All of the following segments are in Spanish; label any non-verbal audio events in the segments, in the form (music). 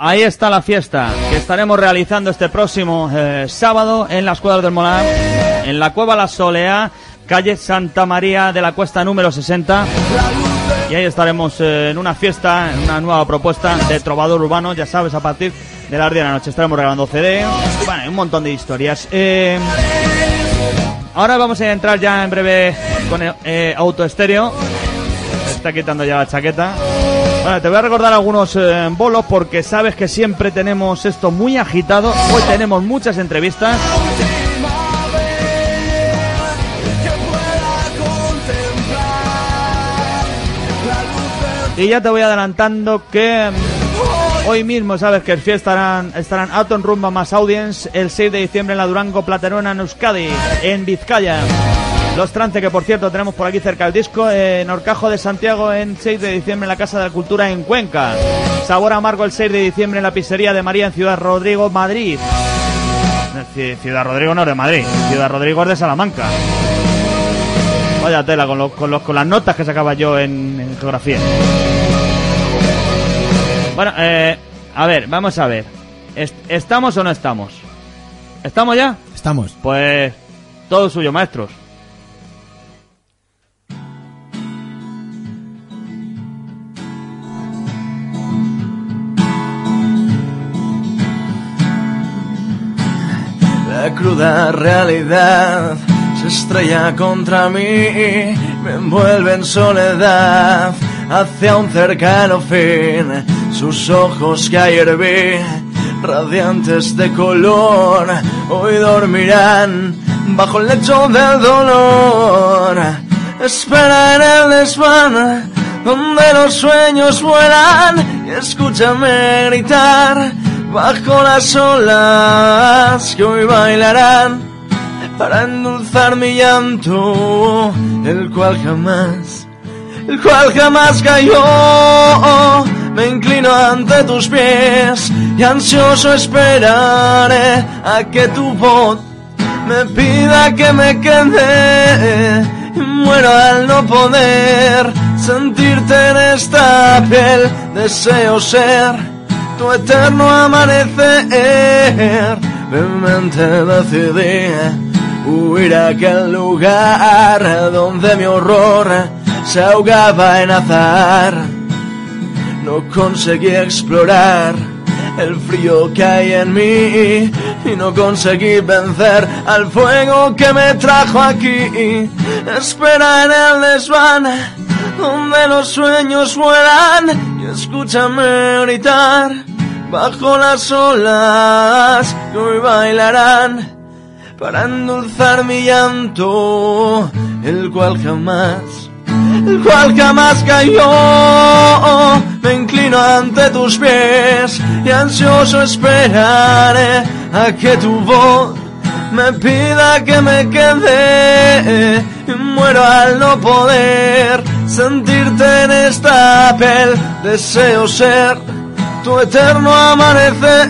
Ahí está la fiesta que estaremos realizando este próximo eh, sábado en las Cuevas del Molar, en la Cueva La Solea, calle Santa María de la Cuesta número 60. Y ahí estaremos eh, en una fiesta, en una nueva propuesta de trovador urbano, ya sabes, a partir de las 10 de la noche estaremos regalando CD, bueno, un montón de historias. Eh, ahora vamos a entrar ya en breve con el, Auto Estéreo. Se está quitando ya la chaqueta. Te voy a recordar algunos eh, bolos porque sabes que siempre tenemos esto muy agitado. Hoy tenemos muchas entrevistas. Y ya te voy adelantando que mm, hoy mismo sabes que el fiesta estarán, estarán Atom Rumba más Audience el 6 de diciembre en la Durango Platerona en Euskadi, en Vizcaya. Los trance que por cierto tenemos por aquí cerca del disco, en Orcajo de Santiago en 6 de diciembre en la Casa de la Cultura en Cuenca. Sabor amargo el 6 de diciembre en la pizzería de María en Ciudad Rodrigo, Madrid. Ci- Ciudad Rodrigo no es de Madrid, Ciudad Rodrigo es de Salamanca. Vaya tela con, los- con, los- con las notas que sacaba yo en, en geografía. Bueno, eh, a ver, vamos a ver. Est- ¿Estamos o no estamos? ¿Estamos ya? Estamos. Pues todo suyo, maestros. Cruda realidad se estrella contra mí, me envuelve en soledad hacia un cercano fin. Sus ojos que ayer vi, radiantes de color, hoy dormirán bajo el lecho del dolor. Espera en el desván donde los sueños vuelan y escúchame gritar bajo las olas que hoy bailarán para endulzar mi llanto, el cual jamás, el cual jamás cayó. Me inclino ante tus pies y ansioso esperaré a que tu voz me pida que me quede y muero al no poder sentirte en esta piel. Deseo ser tu eterno amanecer. Realmente decidí huir a aquel lugar donde mi horror se ahogaba en azar. No conseguí explorar el frío que hay en mí y no conseguí vencer al fuego que me trajo aquí. Espera en el desván donde los sueños vuelan y escúchame gritar bajo las olas que hoy bailarán para endulzar mi llanto, el cual jamás el cual jamás cayó. Me inclino ante tus pies y ansioso esperaré a que tu voz me pida que me quede. Y muero al no poder sentirte en esta piel. Deseo ser tu eterno amanecer.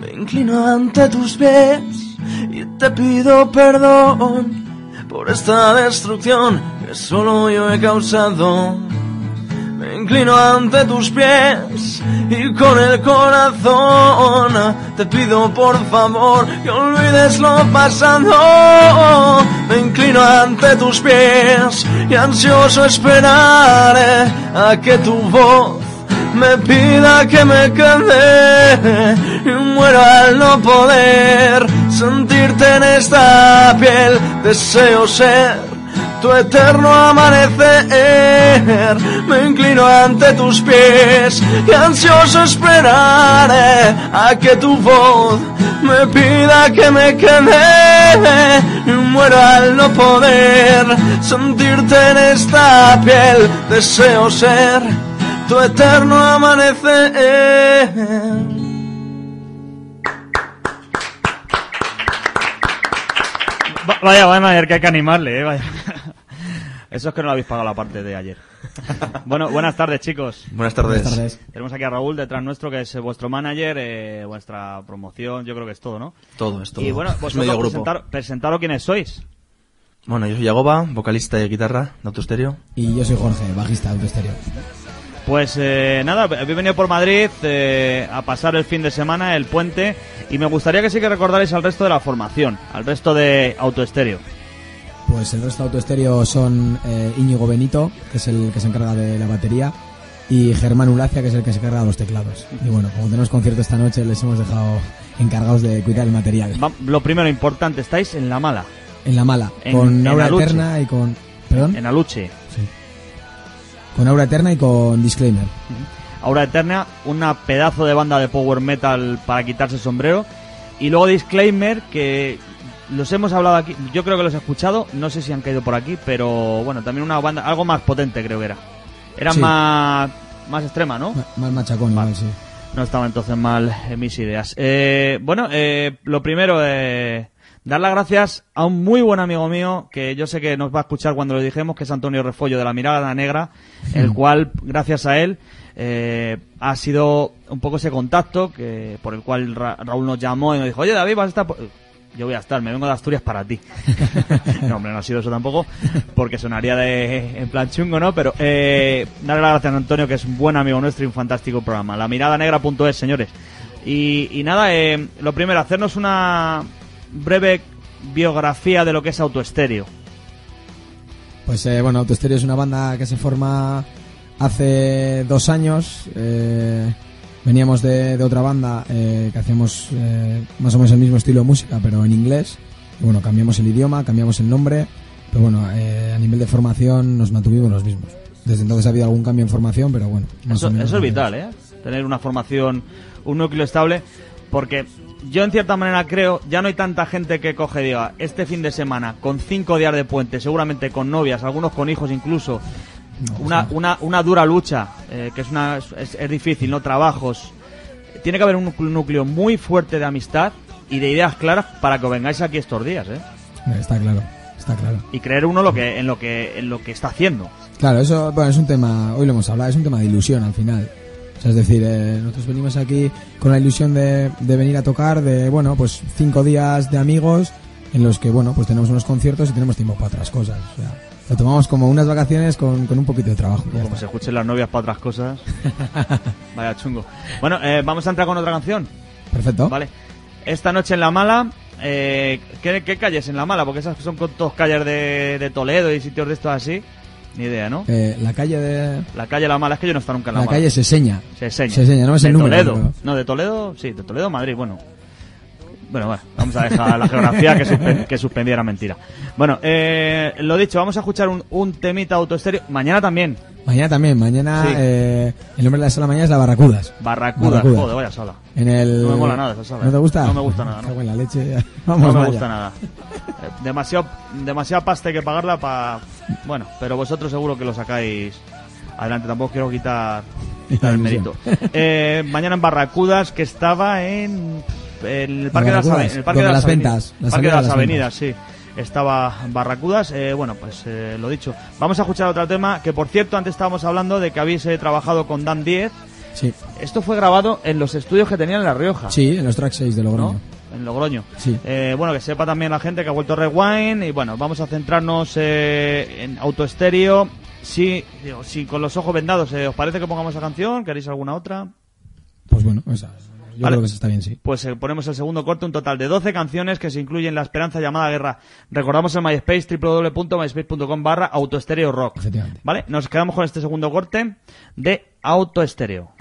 Me inclino ante tus pies te pido perdón por esta destrucción que solo yo he causado. Me inclino ante tus pies y con el corazón te pido por favor que olvides lo pasado. Me inclino ante tus pies y ansioso esperaré a que tu voz me pida que me quede y muero al no poder sentirte en esta piel. Deseo ser tu eterno amanecer. Me inclino ante tus pies y ansioso esperaré a que tu voz me pida que me quede y muero al no poder sentirte en esta piel. Deseo ser tu eterno amanecer. Va- Vaya, vaya, que hay que animarle, eh, vaya. Eso es que no lo habéis pagado la parte de ayer. bueno, buenas tardes, chicos. Buenas tardes. Buenas tardes. Tenemos aquí a Raúl detrás nuestro, que es eh, vuestro manager, eh, vuestra promoción, yo creo que es todo, ¿no? Todo esto. Y bueno, es vosotros medio grupo. presentar, presentaros quiénes sois. Bueno, yo soy Yagoba, vocalista y guitarra de Autostereo. Y yo soy Jorge, bajista de Autostereo. Pues eh, nada, habéis venido por Madrid eh, a pasar el fin de semana, el puente, y me gustaría que sí que recordarais al resto de la formación, al resto de Autoestéreo. Pues el resto de Autoestéreo son eh, Íñigo Benito, que es el que se encarga de la batería, y Germán Ulacia, que es el que se encarga de los teclados. Y bueno, como tenemos concierto esta noche, les hemos dejado encargados de cuidar el material. Va- lo primero importante, estáis en La Mala, En la mala, En- con en Aura. Eterna y con... ¿Perdón? en Aluche. Con Aura Eterna y con Disclaimer. Aura Eterna, una pedazo de banda de power metal para quitarse el sombrero. Y luego Disclaimer, que los hemos hablado aquí, yo creo que los he escuchado, no sé si han caído por aquí, pero bueno, también una banda, algo más potente creo que era. Era Sí. más, más extrema, ¿no? Más machacón igual, sí. No estaba entonces mal en mis ideas. Eh, bueno, eh, lo primero, eh, dar las gracias a un muy buen amigo mío, que yo sé que nos va a escuchar cuando lo dijimos, que es Antonio Refollo de la Mirada Negra, el cual, gracias a él, eh, ha sido un poco ese contacto que por el cual Ra- Raúl nos llamó y nos dijo, oye David, vas a estar... por-". Yo voy a estar, me vengo de Asturias para ti. (laughs) (laughs) no, hombre, no ha sido eso tampoco, porque sonaría de en plan chungo, ¿no? Pero eh, darle las gracias a Antonio, que es un buen amigo nuestro y un fantástico programa. La mirada negra.es, señores. Y, y nada, eh, lo primero, hacernos una breve biografía de lo que es autoestéreo. Pues eh, bueno, Autostereo es una banda que se forma hace dos años. eh, veníamos de, de otra banda eh, que hacíamos eh, más o menos el mismo estilo de música, pero en inglés. Y bueno, cambiamos el idioma, cambiamos el nombre, pero bueno, eh, a nivel de formación nos mantuvimos los mismos. Desde entonces ha habido algún cambio en formación, pero bueno. más Eso, o menos eso es vital, ¿eh? Tener una formación, un núcleo estable, porque yo en cierta manera creo, ya no hay tanta gente que coge diga, este fin de semana, con cinco días de puente, seguramente con novias, algunos con hijos incluso, una, una, una dura lucha, eh, que es, una, es, es difícil, ¿no? Trabajos. Tiene que haber un núcleo- muy fuerte de amistad y de ideas claras para que os vengáis aquí estos días, ¿eh? Eh, Está claro, está claro. Y creer uno lo que, en, lo que, en lo que está haciendo. Claro, eso bueno, es un tema, hoy lo hemos hablado, es un tema de ilusión al final. Sea, es decir, eh, nosotros venimos aquí con la ilusión de, de venir a tocar, de, bueno, pues cinco días de amigos en los que, bueno, pues tenemos unos conciertos y tenemos tiempo para otras cosas. O sea, lo tomamos como unas vacaciones con, con un poquito de trabajo. Como está. se escuchen las novias para otras cosas. (laughs) Vaya chungo. Bueno, eh, vamos a entrar con otra canción. Perfecto. Vale. Esta noche en La Mala. Eh, ¿qué, qué calles en La Mala? Porque esas son con todos calles de, de Toledo y sitios de estos así. Ni idea, ¿no? Eh, la calle de... La calle La Mala, es que yo no he estado nunca en La, La Mala. calle Seseña. Se enseña. Seseña, no es de el número. Toledo. pero- No, de Toledo, sí, de Toledo, Madrid, bueno. Bueno, bueno, vamos a dejar la geografía que, suspen- que suspendiera mentira. Bueno, eh, lo dicho, vamos a escuchar un, un temita autoestéreo. Mañana también, Mañana también, mañana Sí. eh, el nombre de la sala mañana es La Barracudas. Barracuda. Barracudas. Joder, vaya sala. En el... No me mola nada esa sala. ¿No te gusta? No me gusta nada, no. La leche. No me gusta nada. Eh, Demasiado, demasiada pasta hay que pagarla para... Bueno, pero vosotros seguro que lo sacáis adelante. Tampoco quiero quitar, (laughs) quitar el mérito. Eh, mañana en Barracudas, que estaba en el Parque de las, Barracudas, Ave- en el parque de las las Avenidas. ventas, las Parque de avenidas las las Avenidas, sí. Estaba Barracudas. Eh, bueno, pues eh, lo dicho. Vamos a escuchar otro tema, que por cierto, antes estábamos hablando de que habéis eh, trabajado con Dan 10. Sí, Esto fue grabado en los estudios que tenían en La Rioja. sí, en los track 6 de Logroño. ¿no? En Logroño. Sí. Eh, bueno, que sepa también la gente que ha vuelto Rewind y bueno, vamos a centrarnos eh, en autoestéreo. Si, si con los ojos vendados eh, os parece que pongamos esa canción, ¿queréis alguna otra? Pues bueno, esa, yo Vale. creo que esa está bien, sí. Pues eh, ponemos el segundo corte, un total de 12 canciones que se incluyen La Esperanza llamada Guerra. Recordamos el MySpace, www.myspace.com barra autoestéreo rock. Efectivamente. Vale, nos quedamos con este segundo corte de autoestéreo.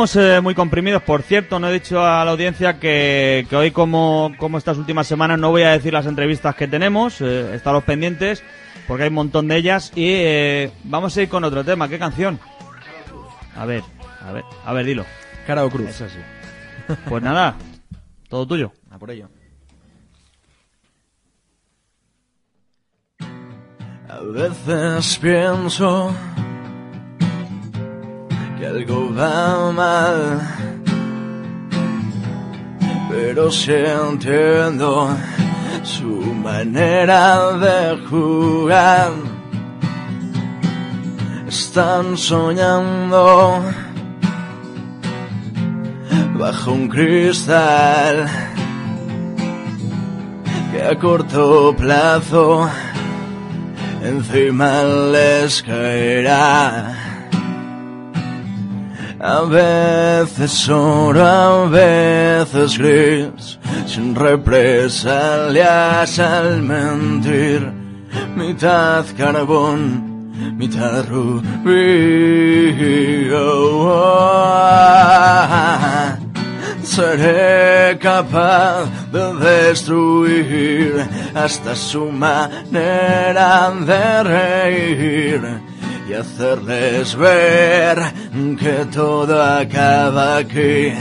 Vamos eh, muy comprimidos, por cierto, no he dicho a la audiencia que, que hoy, como, como estas últimas semanas, no voy a decir las entrevistas que tenemos, eh, estaros pendientes, porque hay un montón de ellas, y eh, vamos a ir con otro tema. ¿Qué canción? A ver, a ver, a ver, dilo. Cara o cruz. Eso sí. Pues nada, todo tuyo. A por ello. A veces pienso que algo va mal, pero si entiendo su manera de jugar. Están soñando bajo un cristal que a corto plazo encima les caerá. A veces oro, a veces gris, sin represalias al mentir, mitad carbón, mitad rubí. Oh, oh. Seré capaz de destruir hasta su manera de reír y hacerles ver que todo acaba aquí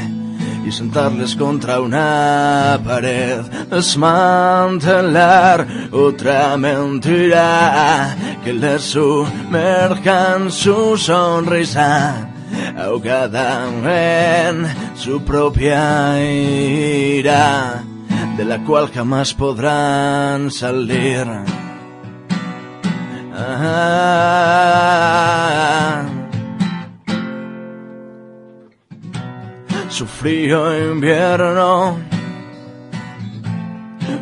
y sentarles contra una pared, desmantelar otra mentira que les sumerja en su sonrisa ahogada en su propia ira, de la cual jamás podrán salir. Su frío invierno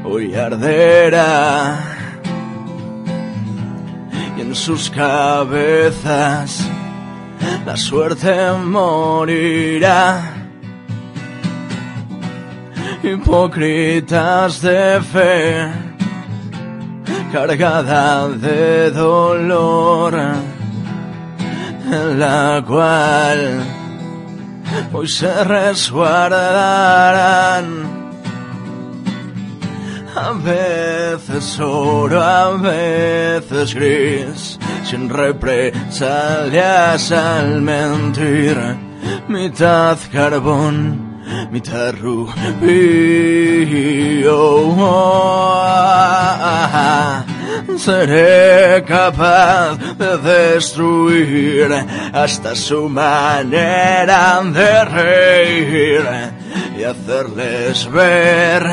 hoy arderá y en sus cabezas la suerte morirá. Hipócritas de fe, cargada de dolor, en la cual hoy se resguardarán. A veces oro, a veces gris, sin represalias al mentir, mitad carbón, rubio. Seré capaz de destruir hasta su manera de reír y hacerles ver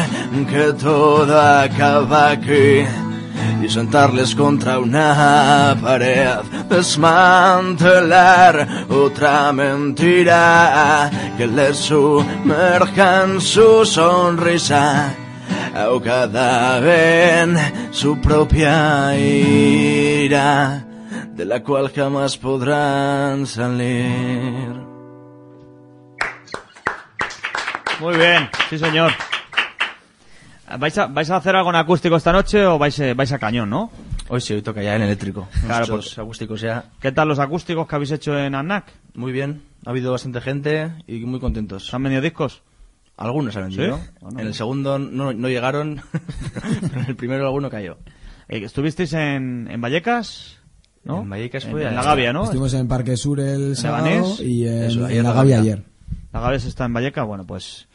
que todo acaba aquí y sentarles contra una pared, desmantelar otra mentira que les sumerja en su sonrisa ahogada en su propia ira, de la cual jamás podrán salir. Muy bien, sí señor. ¿Vais a, ¿Vais a hacer algo en acústico esta noche o vais, eh, vais a cañón, no? Hoy sí, hoy toca ya en eléctrico. Claro, Muchos acústicos ya. ¿Qué tal los acústicos que habéis hecho en ANAC? Muy bien, ha habido bastante gente y muy contentos. ¿Se han venido discos? Algunos han vendido. ¿Sí? Bueno. En el segundo no, no llegaron, (laughs) pero en el primero alguno cayó. Eh, ¿Estuvisteis en, en Vallecas? ¿No? En Vallecas En- fue en, a- la Gavia, ¿no? Estuvimos en Parque Sur el sábado y en, Eso, en la la Gavia Gavia. ayer. La Gavia está en Vallecas, bueno, pues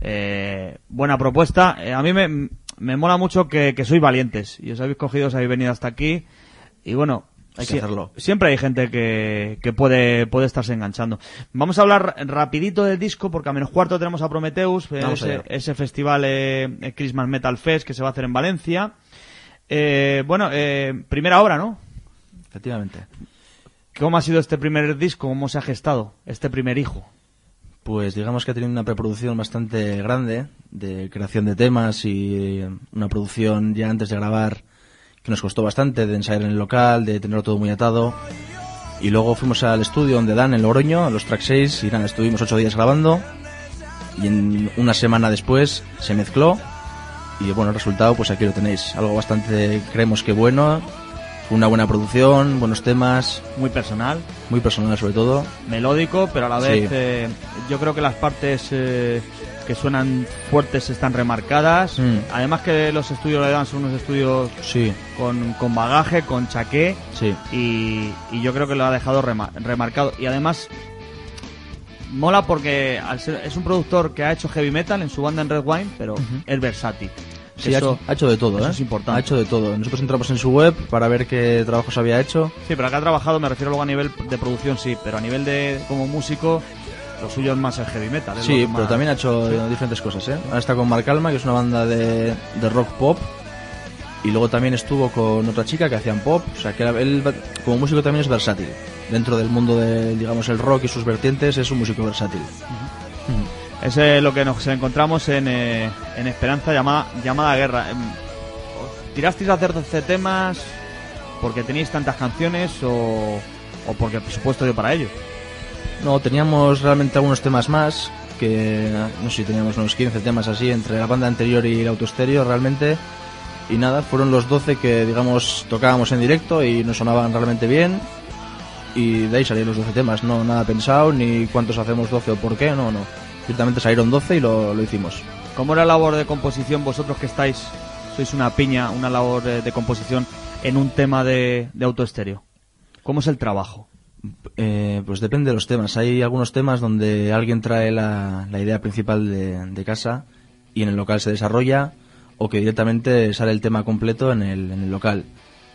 eh, buena propuesta. Eh, a mí me, me mola mucho que, que sois valientes y os habéis cogido, os habéis venido hasta aquí y bueno, Hay que hacerlo. Siempre hay gente que, que puede, puede estarse enganchando. Vamos a hablar rapidito del disco porque a menos cuarto tenemos a Prometheus, ese, ese festival eh, eh, Christmas Metal Fest que se va a hacer en Valencia. Eh, bueno, eh, primera obra, ¿no? Efectivamente. ¿Cómo ha sido este primer disco? ¿Cómo se ha gestado este primer hijo? Pues digamos que ha tenido una preproducción bastante grande de creación de temas y una producción ya antes de grabar que nos costó bastante, de ensayar en el local, de tenerlo todo muy atado. Y luego fuimos al estudio donde dan en Logroño, a los track 6, y nada, estuvimos ocho días grabando. Y en una semana después se mezcló. Y bueno, el resultado, pues aquí lo tenéis. Algo bastante, creemos que bueno. Una buena producción, buenos temas, Muy personal. muy personal sobre todo. melódico, pero a la Sí. vez eh, yo creo que las partes eh, que suenan fuertes están remarcadas. Mm. Además que los estudios de Dan son unos estudios Sí, con, con bagaje, con chaqué sí. y, y yo creo que lo ha dejado rema- remarcado. Y además mola porque al ser- es un productor que ha hecho heavy metal en su banda en Red Wine, pero es versátil. Sí, ha hecho, ha hecho de todo, eso ¿eh? es importante. Ha hecho de todo. Nosotros entramos en su web para ver qué trabajos había hecho. Sí, pero acá ha trabajado, me refiero luego a nivel de producción, sí, pero a nivel de como músico, lo suyo es más el heavy metal. Sí, pero más- también ha hecho diferentes cosas, ¿eh? Ahora está con Mark Alma, que es una banda de, de rock pop. Y luego también estuvo con otra chica que hacían pop. O sea, que él como músico también es versátil. Dentro del mundo de, digamos, el rock y sus vertientes, es un músico versátil. Es lo que nos encontramos en, eh, en Esperanza llamada, Guerra. Em, ¿os ¿Tirasteis a hacer 12 temas porque tenéis tantas canciones o, o porque el presupuesto dio para ello? No, teníamos realmente algunos temas más, que no sé si teníamos unos 15 temas así entre la banda anterior y el autoestéreo realmente. Y nada, fueron los 12 que digamos tocábamos en directo y nos sonaban realmente bien. Y de ahí salieron los 12 temas, no nada pensado, ni cuántos hacemos 12 o por qué, no, no. Directamente salieron 12 y lo, lo hicimos. ¿Cómo era la labor de composición vosotros que estáis, sois una piña, una labor de, de composición en un tema de, de autoestéreo? ¿Cómo es el trabajo? Eh, pues depende de los temas. Hay algunos temas donde alguien trae la, la idea principal de, de casa y en el local se desarrolla o que directamente sale el tema completo en el, en el local.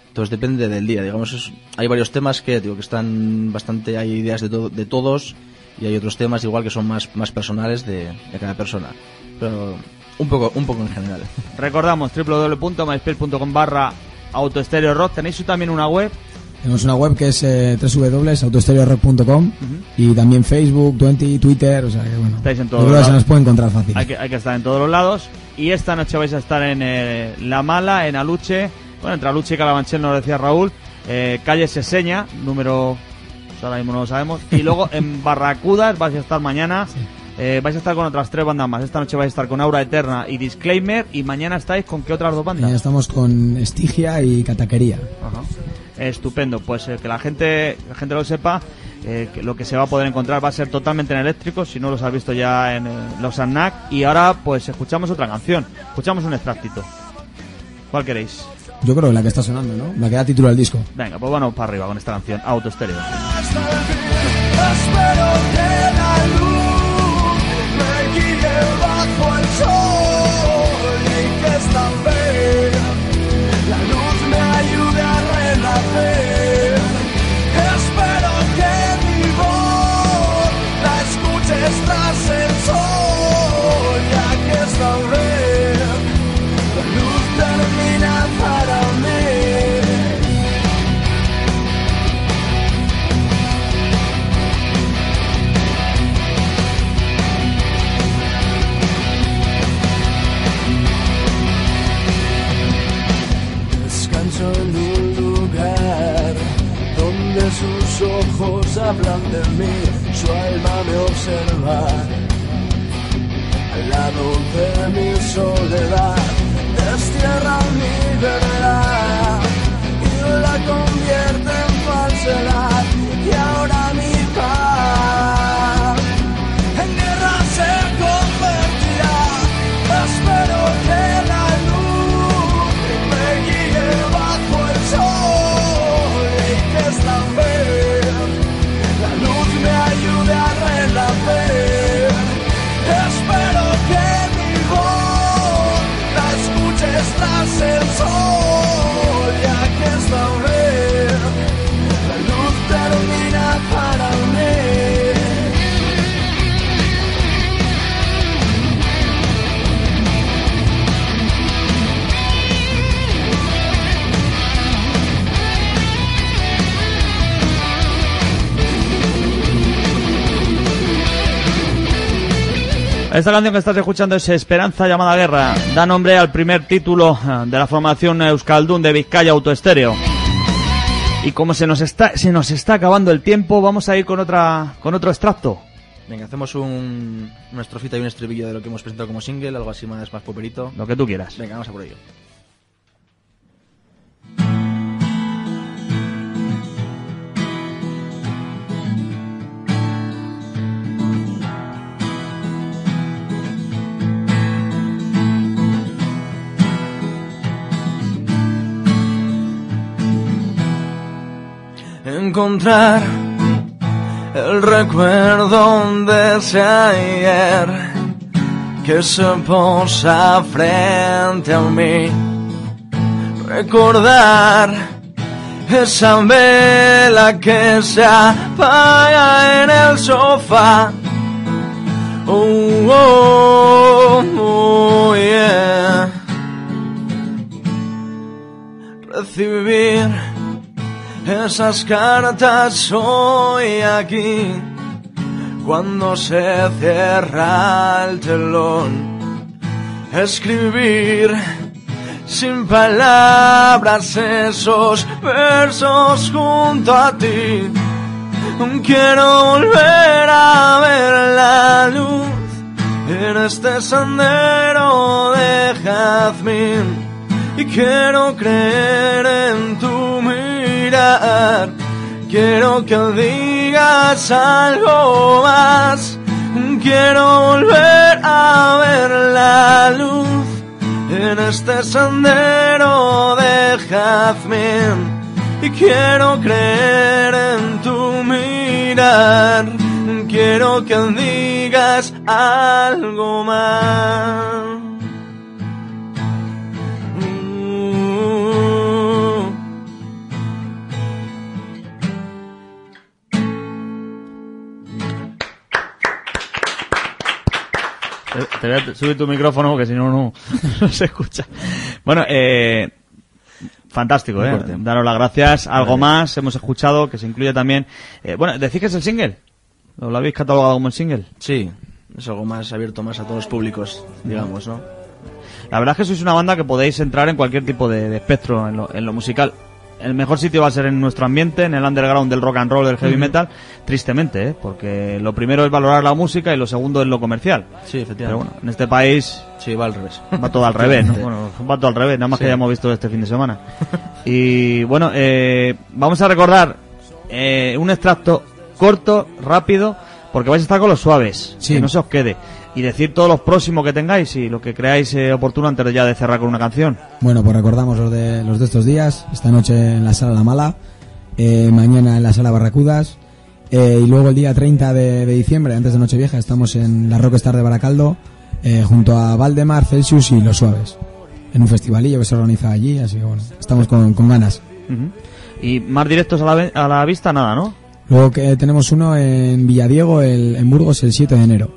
Entonces depende del día. Digamos, es- hay varios temas que digo que están bastante, hay ideas de, to- de todos y hay otros temas igual que son más, más personales de, de cada persona. Pero un poco, un poco en general. Recordamos www.myspace.com barra autoestéreo rock. Tenéis también una web Tenemos una web que es eh, www.autostereorock.com y también Facebook, Twenty, Twitter, o sea que bueno. Estáis en todos creo que se lados. nos puede encontrar fácil. Hay que, hay que estar en todos los lados. Y esta noche vais a estar en eh, La Mala, en Aluche. Bueno, entre Aluche y Calabanchel, nos lo decía Raúl. Eh, calle Seseña, número. Pues ahora mismo no lo sabemos. Y luego en Barracudas vais a estar mañana. Eh, vais a estar con otras tres bandas más. Esta noche vais a estar con Aura Eterna y Disclaimer. Y mañana estáis con qué otras dos Mañana bandas. estamos con Estigia y Cataquería. Ajá. Estupendo. Pues eh, que la gente, la gente lo sepa. eh, que lo que se va a poder encontrar va a ser totalmente en eléctrico, si no los has visto ya en eh, los ANAC. Y ahora, pues escuchamos otra canción, escuchamos un extractito. ¿Cuál queréis? Yo creo que la que está sonando, ¿no? La que da título al disco. Venga, pues bueno para arriba con esta canción, Auto Estéreo. Hasta el fin, espero que la luz me guíe bajo el sol Esta canción que estás escuchando es Esperanza llamada Guerra. Da nombre al primer título eh, de la formación Euskaldun de Vizcaya Autoestéreo. Y como se nos está se nos está acabando el tiempo, vamos a ir con otra con otro extracto. Venga, hacemos un, una estrofita y un estribillo de lo que hemos presentado como single, algo así más, más poperito. Lo que tú quieras. Venga, vamos a por ello. Encontrar el recuerdo de ese ayer que se posa frente a mí. Recordar esa vela que se apaga en el sofá. Oh, oh, oh, yeah. Recibir esas cartas hoy aquí, cuando se cierra el telón, escribir sin palabras esos versos junto a ti. Quiero volver a ver la luz en este sendero de jazmín y quiero creer Quiero que digas algo más. Quiero volver a ver la luz en este sendero de jazmín. Y quiero creer en tu mirar. Quiero que digas algo más. Te, te voy a subir tu micrófono porque si no, no, (laughs) no se escucha. Bueno, eh, fantástico, ¿eh? Daros las gracias. Algo más hemos escuchado que se incluye también. Eh, bueno, decís que es el single. ¿Lo habéis catalogado como el single? Sí, es algo más abierto más a todos los públicos, digamos, ¿no? La verdad es que sois una banda que podéis entrar en cualquier tipo de, de espectro en lo, en lo musical. El mejor sitio va a ser en nuestro ambiente, en el underground del rock and roll, del heavy metal, tristemente, ¿eh? porque lo primero es valorar la música y lo segundo es lo comercial. Sí, Pero efectivamente. bueno, en este país Sí, va al revés. va todo al revés, ¿no? (laughs) Bueno, va todo al revés, nada más Sí. que hayamos visto este fin de semana. (laughs) Y bueno, eh, vamos a recordar eh, un extracto corto, rápido, porque vais a estar con los suaves, Sí. que no se os quede. Y decir todos los próximos que tengáis y lo que creáis eh, oportuno antes de ya de cerrar con una canción. Bueno, pues recordamos los de, los de estos días. Esta noche en la Sala La Mala, eh, mañana en la Sala Barracudas. eh, y luego el día 30 de, de diciembre, antes de Nochevieja, estamos en la Rockstar de Baracaldo, eh, junto a Valdemar, Celsius y Los Suaves. En un festivalillo que se organiza allí, así que bueno, estamos con, con ganas. Y más directos a la, a la vista, nada, ¿no? Luego que tenemos uno en Villadiego, el, en Burgos, el 7 de enero.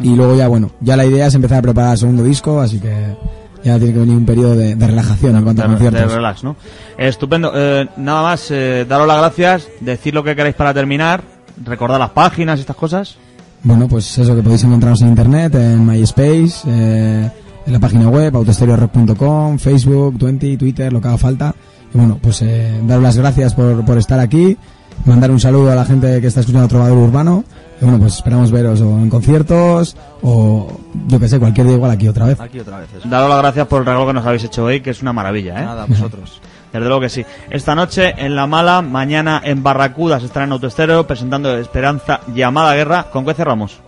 Y luego ya, bueno, ya la idea es empezar a preparar el segundo disco, así que ya tiene que venir un periodo de, de relajación en cuanto a de conciertos. relax, ¿no? Estupendo. Eh, nada más, eh, daros las gracias, decir lo que queráis para terminar, recordar las páginas estas cosas. Bueno, pues eso que podéis encontrarnos en internet, en MySpace, eh, en la página web, autostereorock.com, Facebook, Twenty, Twitter, lo que haga falta. Y bueno, pues eh, daros las gracias por, por estar aquí, mandar un saludo a la gente que está escuchando Trovador Urbano. Bueno, pues esperamos veros o en conciertos o yo que sé, cualquier día igual aquí otra vez. Aquí otra vez. eso. Daros las gracias por el regalo que nos habéis hecho hoy, que es una maravilla, ¿eh? Nada, vosotros. (laughs) Desde luego que sí. Esta noche en La Mala, mañana en Barracudas estará en Autoestéreo presentando Esperanza Llamada Guerra. ¿Con qué cerramos?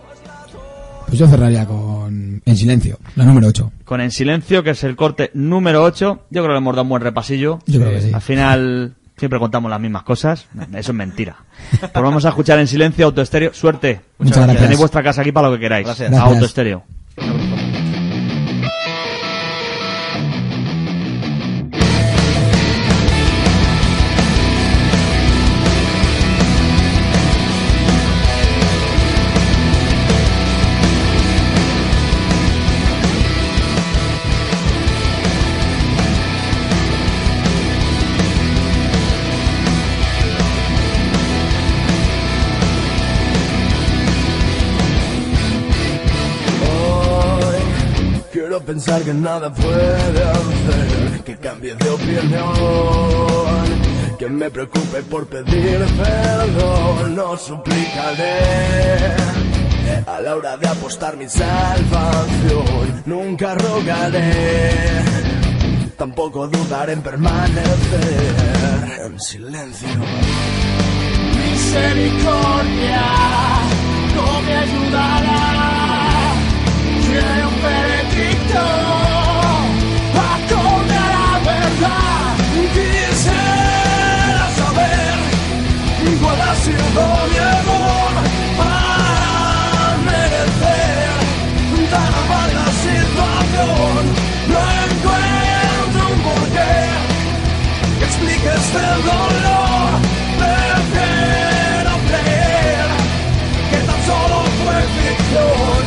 Pues yo cerraría con En Silencio, la número 8. Con En Silencio, que es el corte número 8. Yo creo que hemos dado un buen repasillo. Yo creo que sí. Al final siempre contamos las mismas cosas. Eso es mentira. Pues vamos a escuchar En Silencio Autoestéreo. Suerte. Muchas gracias. Tenéis vuestra casa aquí para lo que queráis. Gracias. Autoestéreo. Que nada puede hacer que cambie de opinión, que me preocupe por pedir perdón, no suplicaré. A la hora de apostar mi salvación, nunca rogaré, tampoco dudaré en permanecer en silencio. misericordia no me ayudará. Quiero un veredicto a la verdad. Quisiera saber cuál ha mi error para merecer tan amarga situación. No encuentro un porqué que explique este dolor. Prefiero creer que tan solo fue ficción.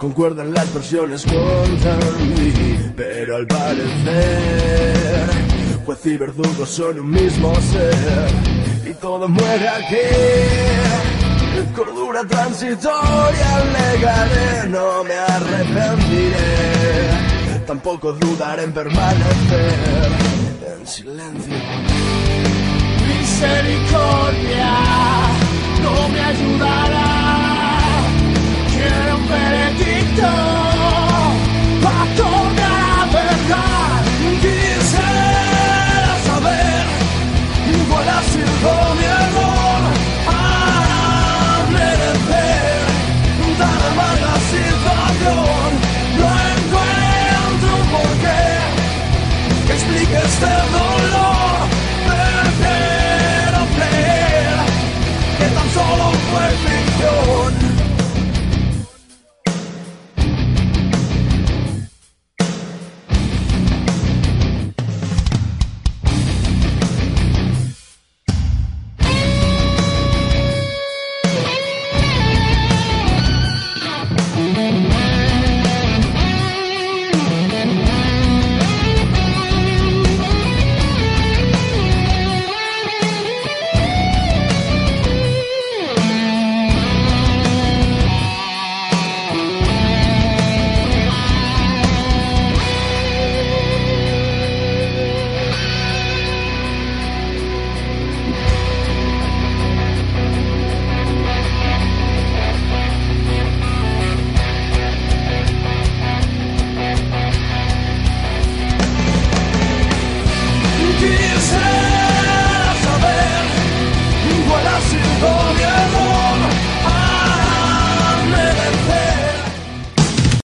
Concuerdan las versiones contra mí, pero al parecer juez y verdugo son un mismo ser y todo muere aquí. Cordura transitoria legaré, no me arrepentiré, tampoco dudaré en permanecer en silencio. misericordia no me ayudará. Quiero